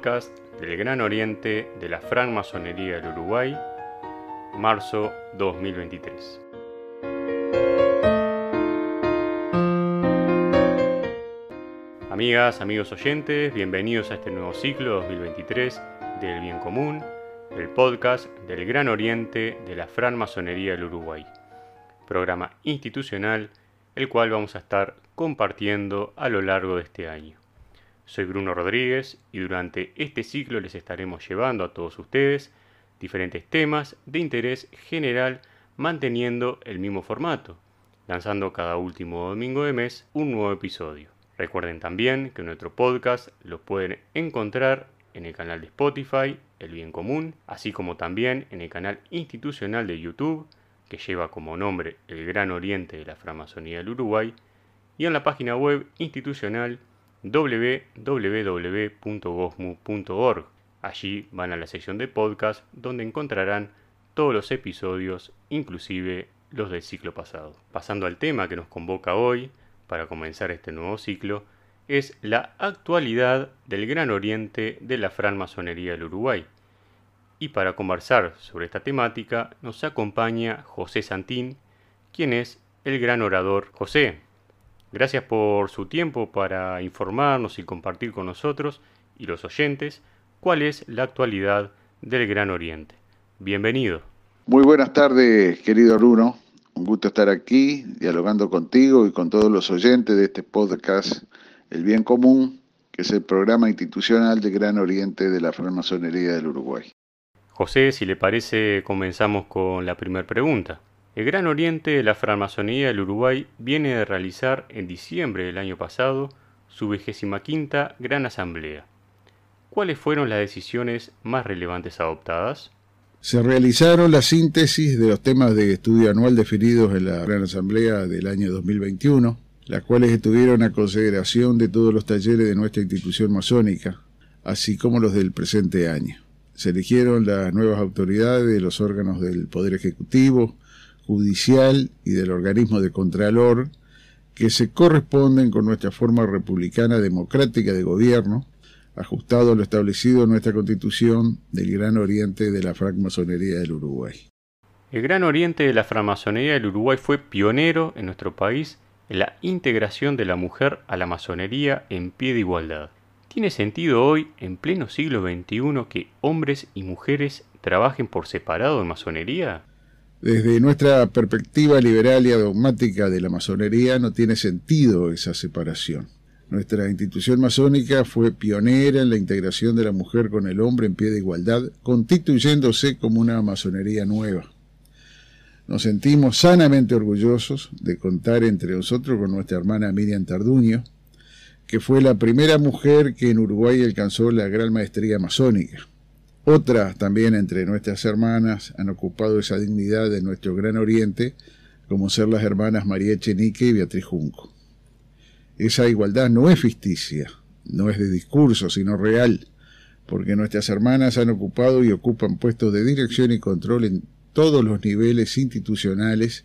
podcast del Gran Oriente de la Francmasonería del Uruguay, marzo 2023. Amigas, amigos oyentes, bienvenidos a este nuevo ciclo 2023 del Bien Común, el podcast del Gran Oriente de la Francmasonería del Uruguay, programa institucional el cual vamos a estar compartiendo a lo largo de este año. Soy Bruno Rodríguez y durante este ciclo les estaremos llevando a todos ustedes diferentes temas de interés general manteniendo el mismo formato, lanzando cada último domingo de mes un nuevo episodio. Recuerden también que nuestro podcast lo pueden encontrar en el canal de Spotify, El Bien Común, así como también en el canal institucional de YouTube, que lleva como nombre El Gran Oriente de la Framasonía del Uruguay, y en la página web institucional www.gosmu.org. Allí van a la sección de podcast donde encontrarán todos los episodios, inclusive los del ciclo pasado. Pasando al tema que nos convoca hoy para comenzar este nuevo ciclo, es la actualidad del Gran Oriente de la francmasonería del Uruguay. Y para conversar sobre esta temática nos acompaña José Santín, quien es el gran orador José. Gracias por su tiempo para informarnos y compartir con nosotros y los oyentes cuál es la actualidad del Gran Oriente. Bienvenido. Muy buenas tardes, querido Bruno. Un gusto estar aquí dialogando contigo y con todos los oyentes de este podcast El Bien Común, que es el programa institucional del Gran Oriente de la francmasonería del Uruguay. José, si le parece, comenzamos con la primera pregunta. El Gran Oriente de la Francmasonería del Uruguay viene de realizar en diciembre del año pasado su vigésima quinta Gran Asamblea. ¿Cuáles fueron las decisiones más relevantes adoptadas? Se realizaron la síntesis de los temas de estudio anual definidos en la Gran Asamblea del año 2021, las cuales estuvieron a consideración de todos los talleres de nuestra institución masónica, así como los del presente año. Se eligieron las nuevas autoridades de los órganos del Poder Ejecutivo, judicial y del organismo de Contralor que se corresponden con nuestra forma republicana democrática de gobierno, ajustado a lo establecido en nuestra Constitución del Gran Oriente de la francmasonería del Uruguay. El Gran Oriente de la francmasonería del Uruguay fue pionero en nuestro país en la integración de la mujer a la masonería en pie de igualdad. ¿Tiene sentido hoy, en pleno siglo XXI, que hombres y mujeres trabajen por separado en masonería? Desde nuestra perspectiva liberal y dogmática de la masonería no tiene sentido esa separación. Nuestra institución masónica fue pionera en la integración de la mujer con el hombre en pie de igualdad, constituyéndose como una masonería nueva. Nos sentimos sanamente orgullosos de contar entre nosotros con nuestra hermana Miriam Tarduño, que fue la primera mujer que en Uruguay alcanzó la gran maestría masónica. Otras también entre nuestras hermanas han ocupado esa dignidad de nuestro gran oriente, como ser las hermanas María Echenique y Beatriz Junco. Esa igualdad no es ficticia, no es de discurso, sino real, porque nuestras hermanas han ocupado y ocupan puestos de dirección y control en todos los niveles institucionales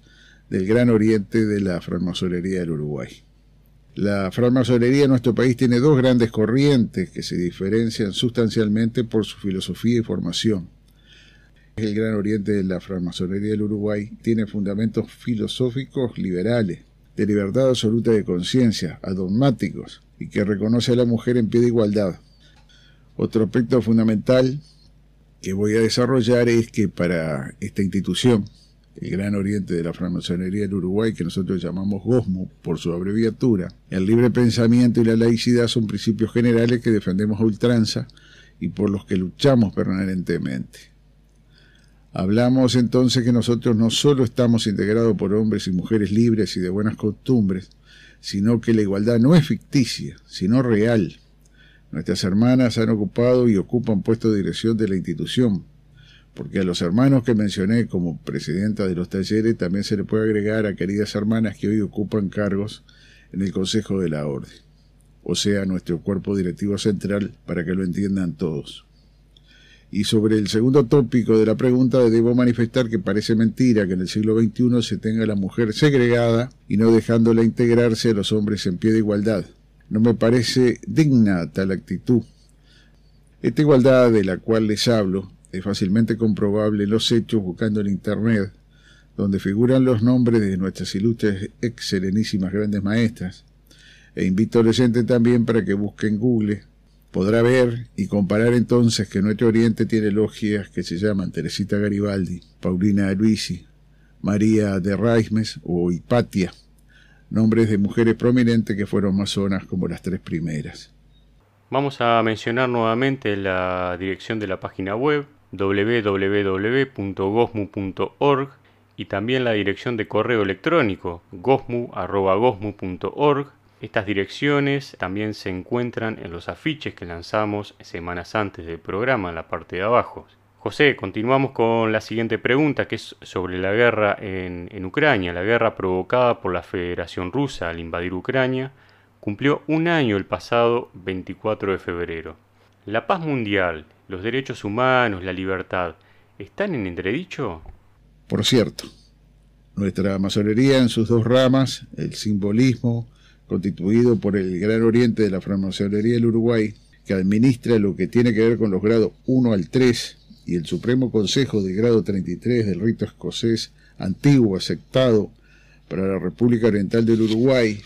del gran oriente de la francmasonería del Uruguay. La francmasonería en nuestro país tiene dos grandes corrientes que se diferencian sustancialmente por su filosofía y formación. El Gran Oriente de la francmasonería del Uruguay tiene fundamentos filosóficos liberales, de libertad absoluta de conciencia, adogmáticos, y que reconoce a la mujer en pie de igualdad. Otro aspecto fundamental que voy a desarrollar es que para esta institución, el Gran Oriente de la francmasonería del Uruguay, que nosotros llamamos GOSMO por su abreviatura. El libre pensamiento y la laicidad son principios generales que defendemos a ultranza y por los que luchamos permanentemente. Hablamos entonces que nosotros no solo estamos integrados por hombres y mujeres libres y de buenas costumbres, sino que la igualdad no es ficticia, sino real. Nuestras hermanas han ocupado y ocupan puestos de dirección de la institución, porque a los hermanos que mencioné como presidenta de los talleres también se le puede agregar a queridas hermanas que hoy ocupan cargos en el Consejo de la Orden, o sea, nuestro cuerpo directivo central, para que lo entiendan todos. Y sobre el segundo tópico de la pregunta, debo manifestar que parece mentira que en el siglo XXI se tenga la mujer segregada y no dejándola integrarse a los hombres en pie de igualdad. No me parece digna tal actitud Esta igualdad de la cual les hablo es fácilmente comprobable los hechos buscando en Internet, donde figuran los nombres de nuestras ilustres ex serenísimas grandes maestras. E invito al oyente también para que busque en Google. Podrá ver y comparar entonces que nuestro Oriente tiene logias que se llaman Teresita Garibaldi, Paulina Luisi, María de Raismes o Hipatia, nombres de mujeres prominentes que fueron masonas como las tres primeras. Vamos a mencionar nuevamente la dirección de la página web www.gosmu.org y también la dirección de correo electrónico gosmu.gosmu.org. Estas direcciones también se encuentran en los afiches que lanzamos semanas antes del programa en la parte de abajo. José, continuamos con la siguiente pregunta, que es sobre la guerra en, en Ucrania. La guerra provocada por la Federación Rusa al invadir Ucrania cumplió un año el pasado 24 de febrero. La paz mundial, los derechos humanos, la libertad, ¿están en entredicho? Por cierto, nuestra masonería en sus dos ramas, el simbolismo, constituido por el Gran Oriente de la francmasonería del Uruguay, que administra lo que tiene que ver con los grados 1 al 3, y el Supremo Consejo del grado 33 del rito escocés antiguo aceptado para la República Oriental del Uruguay,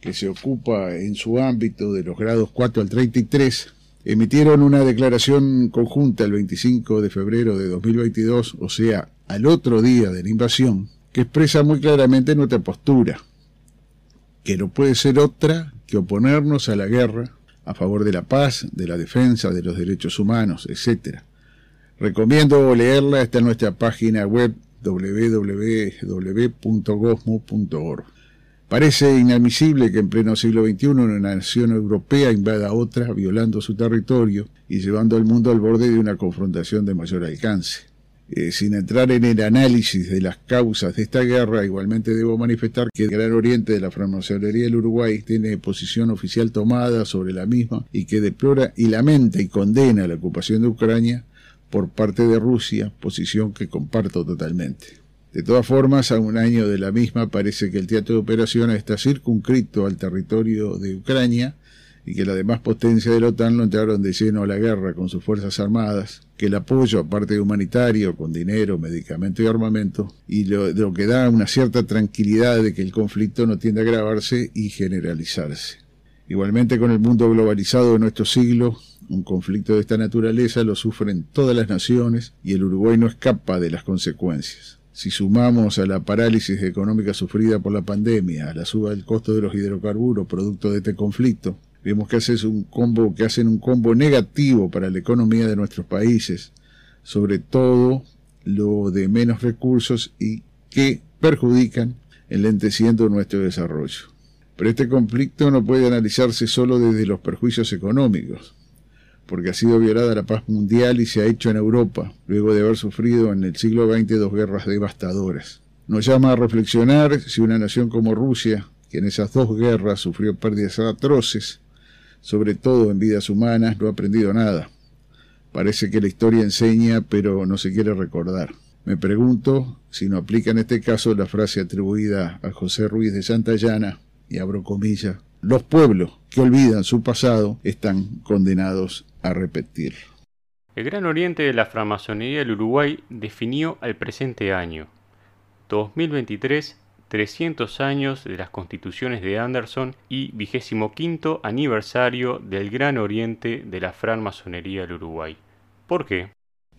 que se ocupa en su ámbito de los grados 4 al 33, emitieron una declaración conjunta el 25 de febrero de 2022, o sea, al otro día de la invasión, que expresa muy claramente nuestra postura, que no puede ser otra que oponernos a la guerra a favor de la paz, de la defensa de los derechos humanos, etc. Recomiendo leerla, está en nuestra página web www.gosmo.org. Parece inadmisible que en pleno siglo XXI una nación europea invada a otra, violando su territorio y llevando al mundo al borde de una confrontación de mayor alcance. Eh, sin entrar en el análisis de las causas de esta guerra, igualmente debo manifestar que el Gran Oriente de la francmasonería del Uruguay tiene posición oficial tomada sobre la misma y que deplora y lamenta y condena la ocupación de Ucrania por parte de Rusia, posición que comparto totalmente. De todas formas, a un año de la misma parece que el teatro de operaciones está circunscrito al territorio de Ucrania y que las demás potencias de la OTAN lo entraron de lleno a la guerra con sus fuerzas armadas, que el apoyo, aparte de humanitario, con dinero, medicamento y armamento, y lo, lo que da una cierta tranquilidad de que el conflicto no tiende a agravarse y generalizarse. Igualmente con el mundo globalizado de nuestro siglo, un conflicto de esta naturaleza lo sufren todas las naciones y el Uruguay no escapa de las consecuencias. Si sumamos a la parálisis económica sufrida por la pandemia, a la suba del costo de los hidrocarburos producto de este conflicto, Vemos que hacen un combo, que hacen un combo negativo para la economía de nuestros países, sobre todo lo de menos recursos y que perjudican enlenteciendo nuestro desarrollo. Pero este conflicto no puede analizarse solo desde los perjuicios económicos, porque ha sido violada la paz mundial y se ha hecho en Europa, luego de haber sufrido en el siglo XX dos guerras devastadoras. Nos llama a reflexionar si una nación como Rusia, que en esas dos guerras sufrió pérdidas atroces, sobre todo en vidas humanas, no ha aprendido nada. Parece que la historia enseña, pero no se quiere recordar. Me pregunto si no aplica en este caso la frase atribuida a José Ruiz de Santayana, y abro comillas, los pueblos que olvidan su pasado están condenados a repetirlo. El Gran Oriente de la Framasonería del Uruguay definió al presente año, 2023, 300 años de las constituciones de Anderson y quinto aniversario del Gran Oriente de la francmasonería del Uruguay. ¿Por qué?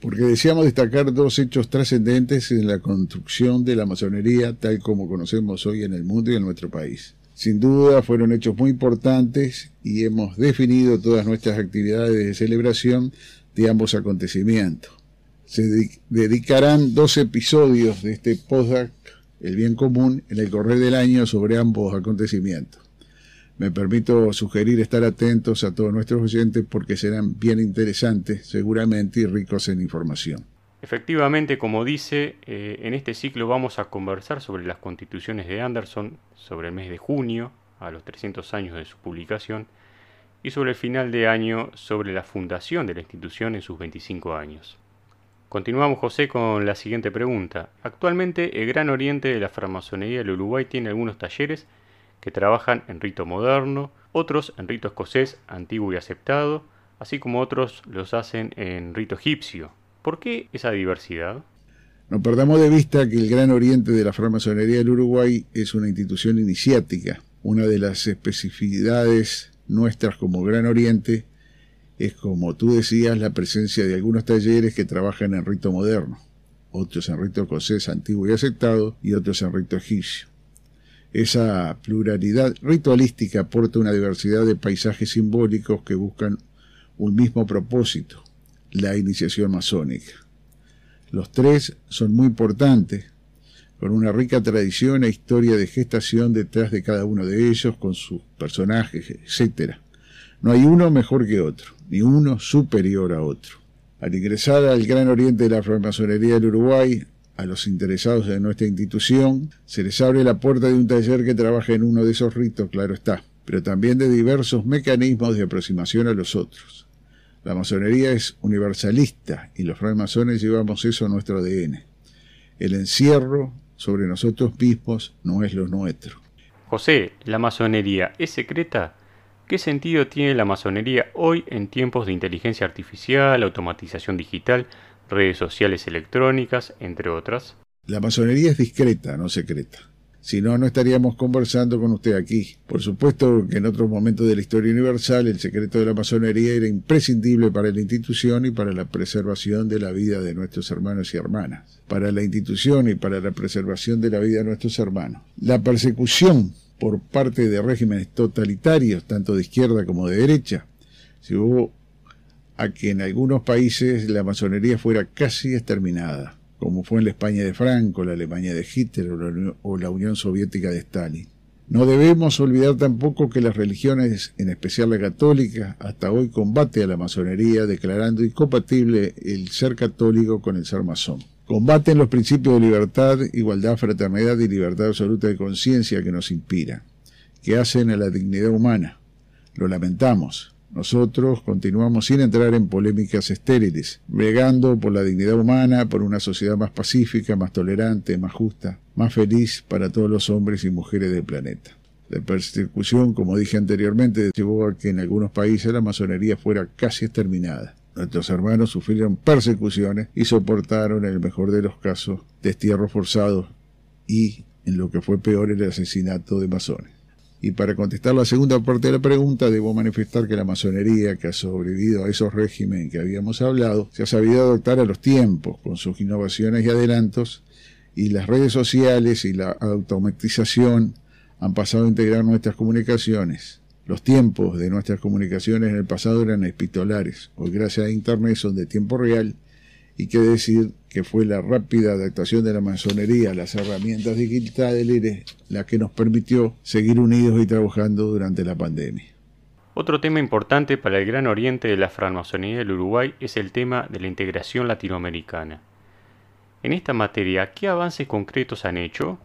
Porque deseamos destacar dos hechos trascendentes en la construcción de la masonería tal como conocemos hoy en el mundo y en nuestro país. Sin duda fueron hechos muy importantes y hemos definido todas nuestras actividades de celebración de ambos acontecimientos. Se dedicarán dos episodios de este podcast el bien común en el correr del año sobre ambos acontecimientos. Me permito sugerir estar atentos a todos nuestros oyentes porque serán bien interesantes seguramente y ricos en información. Efectivamente, como dice, eh, en este ciclo vamos a conversar sobre las constituciones de Anderson sobre el mes de junio, a los 300 años de su publicación, y sobre el final de año sobre la fundación de la institución en sus 25 años. Continuamos, José, con la siguiente pregunta. Actualmente, el Gran Oriente de la Francmasonería del Uruguay tiene algunos talleres que trabajan en rito moderno, otros en rito escocés antiguo y aceptado, así como otros los hacen en rito egipcio. ¿Por qué esa diversidad? No perdamos de vista que el Gran Oriente de la francmasonería del Uruguay es una institución iniciática. Una de las especificidades nuestras como Gran Oriente es, como tú decías, la presencia de algunos talleres que trabajan en rito moderno, otros en rito escocés antiguo y aceptado y otros en rito egipcio. Esa pluralidad ritualística aporta una diversidad de paisajes simbólicos que buscan un mismo propósito, la iniciación masónica. Los tres son muy importantes, con una rica tradición e historia de gestación detrás de cada uno de ellos, con sus personajes, etc. No hay uno mejor que otro, ni uno superior a otro. Al ingresar al Gran Oriente de la francmasonería del Uruguay, a los interesados de nuestra institución, se les abre la puerta de un taller que trabaja en uno de esos ritos, claro está, pero también de diversos mecanismos de aproximación a los otros. La masonería es universalista y los francmasones llevamos eso a nuestro ADN. El encierro sobre nosotros mismos no es lo nuestro. José, ¿la masonería es secreta? ¿Qué sentido tiene la masonería hoy en tiempos de inteligencia artificial, automatización digital, redes sociales electrónicas, entre otras? La masonería es discreta, no secreta. Si no, no estaríamos conversando con usted aquí. Por supuesto que en otros momentos de la historia universal el secreto de la masonería era imprescindible para la institución y para la preservación de la vida de nuestros hermanos y hermanas. Para la institución y para la preservación de la vida de nuestros hermanos. La persecución por parte de regímenes totalitarios, tanto de izquierda como de derecha, llevó a que en algunos países la masonería fuera casi exterminada como fue en la España de Franco, la Alemania de Hitler o la Unión Soviética de Stalin. No debemos olvidar tampoco que las religiones, en especial la católica, hasta hoy combate a la masonería declarando incompatible el ser católico con el ser masón. Combaten los principios de libertad, igualdad, fraternidad y libertad absoluta de conciencia que nos inspira, que hacen a la dignidad humana. Lo lamentamos, nosotros continuamos sin entrar en polémicas estériles, bregando por la dignidad humana, por una sociedad más pacífica, más tolerante, más justa, más feliz para todos los hombres y mujeres del planeta. La persecución, como dije anteriormente, llevó a que en algunos países la masonería fuera casi exterminada. Nuestros hermanos sufrieron persecuciones y soportaron, en el mejor de los casos, destierros forzados y, en lo que fue peor, el asesinato de masones. Y para contestar la segunda parte de la pregunta, debo manifestar que la masonería, que ha sobrevivido a esos regímenes que habíamos hablado, se ha sabido adoptar a los tiempos, con sus innovaciones y adelantos, y las redes sociales y la automatización han pasado a integrar nuestras comunicaciones. Los tiempos de nuestras comunicaciones en el pasado eran epistolares, hoy gracias a Internet son de tiempo real y qué decir que fue la rápida adaptación de la masonería a las herramientas digitales la que nos permitió seguir unidos y trabajando durante la pandemia. Otro tema importante para el gran oriente de la francmasonería del Uruguay es el tema de la integración latinoamericana. En esta materia, ¿qué avances concretos han hecho?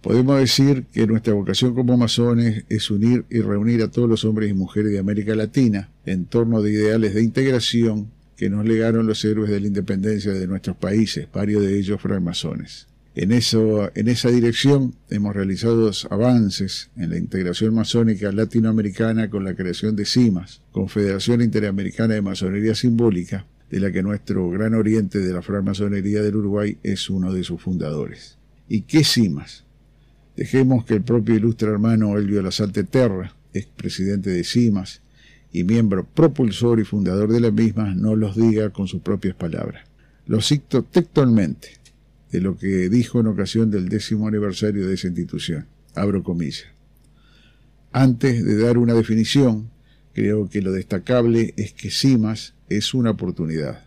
Podemos decir que nuestra vocación como masones es unir y reunir a todos los hombres y mujeres de América Latina en torno de ideales de integración que nos legaron los héroes de la independencia de nuestros países, varios de ellos francmasones. En, eso, en esa dirección hemos realizado avances en la integración masónica latinoamericana con la creación de CIMAS, Confederación Interamericana de Masonería Simbólica, de la que nuestro gran oriente de la francmasonería del Uruguay es uno de sus fundadores. ¿Y qué CIMAS? Dejemos que el propio ilustre hermano Elvio Lasalte Terra, expresidente de CIMAS, y miembro propulsor y fundador de la misma, no los diga con sus propias palabras. Lo cito textualmente de lo que dijo en ocasión del décimo aniversario de esa institución. Abro comillas. Antes de dar una definición, creo que lo destacable es que CIMAS es una oportunidad.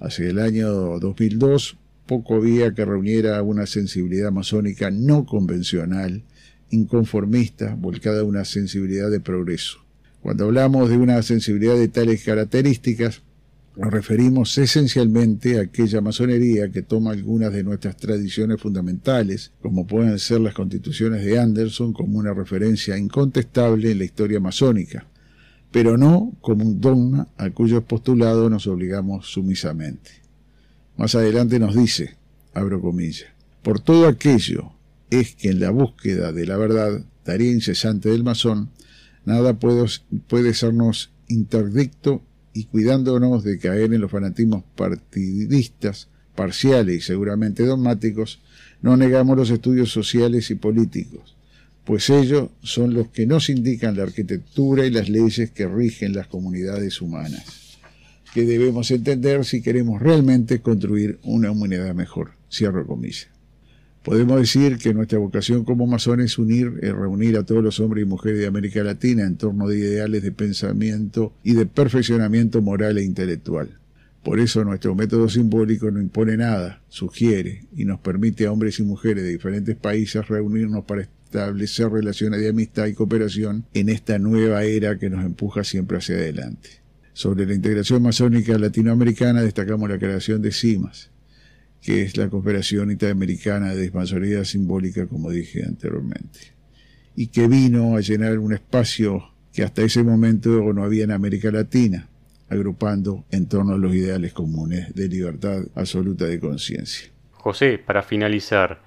Hacia el año 2002 poco había que reuniera una sensibilidad masónica no convencional, inconformista, volcada a una sensibilidad de progreso. Cuando hablamos de una sensibilidad de tales características, nos referimos esencialmente a aquella masonería que toma algunas de nuestras tradiciones fundamentales, como pueden ser las constituciones de Anderson, como una referencia incontestable en la historia masónica, pero no como un dogma a cuyos postulados nos obligamos sumisamente. Más adelante nos dice, abro comillas, por todo aquello es que en la búsqueda de la verdad, tarea incesante del masón, Nada puede, sernos interdicto y cuidándonos de caer en los fanatismos partidistas, parciales y seguramente dogmáticos, no negamos los estudios sociales y políticos, pues ellos son los que nos indican la arquitectura y las leyes que rigen las comunidades humanas, que debemos entender si queremos realmente construir una humanidad mejor. Cierro comillas. Podemos decir que nuestra vocación como masones es unir y reunir a todos los hombres y mujeres de América Latina en torno de ideales de pensamiento y de perfeccionamiento moral e intelectual. Por eso nuestro método simbólico no impone nada, sugiere y nos permite a hombres y mujeres de diferentes países reunirnos para establecer relaciones de amistad y cooperación en esta nueva era que nos empuja siempre hacia adelante. Sobre la integración masónica latinoamericana destacamos la creación de CIMAS, que es la cooperación interamericana de masonería simbólica, como dije anteriormente, y que vino a llenar un espacio que hasta ese momento no había en América Latina, agrupando en torno a los ideales comunes de libertad absoluta de conciencia. José, para finalizar,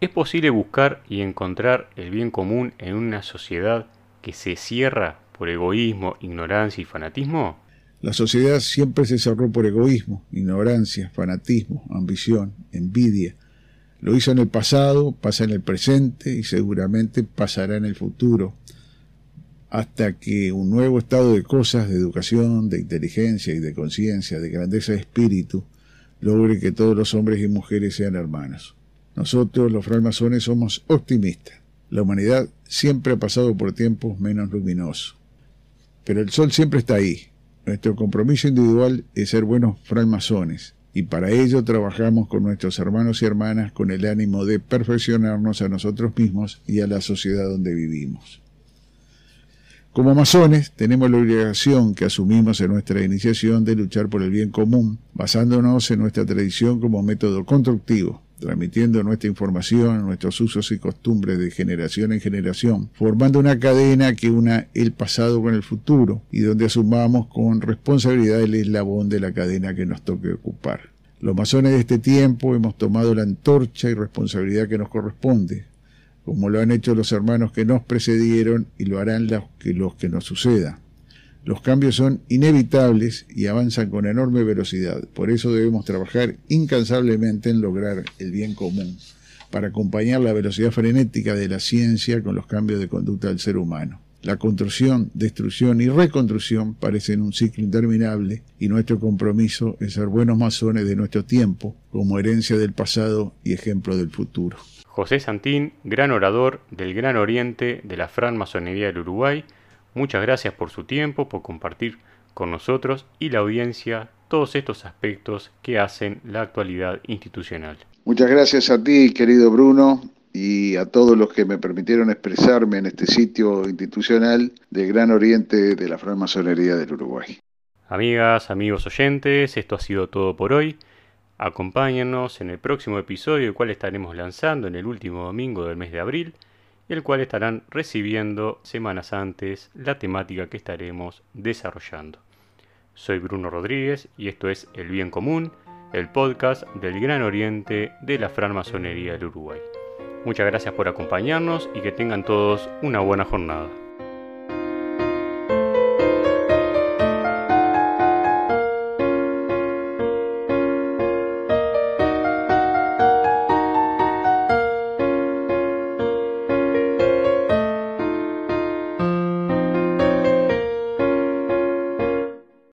¿es posible buscar y encontrar el bien común en una sociedad que se cierra por egoísmo, ignorancia y fanatismo? La sociedad siempre se cerró por egoísmo, ignorancia, fanatismo, ambición, envidia. Lo hizo en el pasado, pasa en el presente y seguramente pasará en el futuro, hasta que un nuevo estado de cosas, de educación, de inteligencia y de conciencia, de grandeza de espíritu, logre que todos los hombres y mujeres sean hermanos. Nosotros, los frailmasones, somos optimistas. La humanidad siempre ha pasado por tiempos menos luminosos. Pero el sol siempre está ahí, nuestro compromiso individual es ser buenos frailmasones y para ello trabajamos con nuestros hermanos y hermanas con el ánimo de perfeccionarnos a nosotros mismos y a la sociedad donde vivimos. Como masones tenemos la obligación que asumimos en nuestra iniciación de luchar por el bien común, basándonos en nuestra tradición como método constructivo, transmitiendo nuestra información, nuestros usos y costumbres de generación en generación, formando una cadena que una el pasado con el futuro y donde asumamos con responsabilidad el eslabón de la cadena que nos toque ocupar. Los masones de este tiempo hemos tomado la antorcha y responsabilidad que nos corresponde, como lo han hecho los hermanos que nos precedieron y lo harán los que, los que nos suceda. Los cambios son inevitables y avanzan con enorme velocidad. Por eso debemos trabajar incansablemente en lograr el bien común, para acompañar la velocidad frenética de la ciencia con los cambios de conducta del ser humano. La construcción, destrucción y reconstrucción parecen un ciclo interminable y nuestro compromiso es ser buenos masones de nuestro tiempo, como herencia del pasado y ejemplo del futuro. José Santín, gran orador del Gran Oriente de la Francmasonería del Uruguay, Muchas gracias por su tiempo, por compartir con nosotros y la audiencia todos estos aspectos que hacen la actualidad institucional. Muchas gracias a ti, querido Bruno, y a todos los que me permitieron expresarme en este sitio institucional del Gran Oriente de la francmasonería del Uruguay. Amigas, amigos oyentes, esto ha sido todo por hoy. Acompáñennos en el próximo episodio, el cual estaremos lanzando en el último domingo del mes de abril el cual estarán recibiendo semanas antes la temática que estaremos desarrollando. Soy Bruno Rodríguez y esto es El Bien Común, el podcast del Gran Oriente de la Francmasonería del Uruguay. Muchas gracias por acompañarnos y que tengan todos una buena jornada.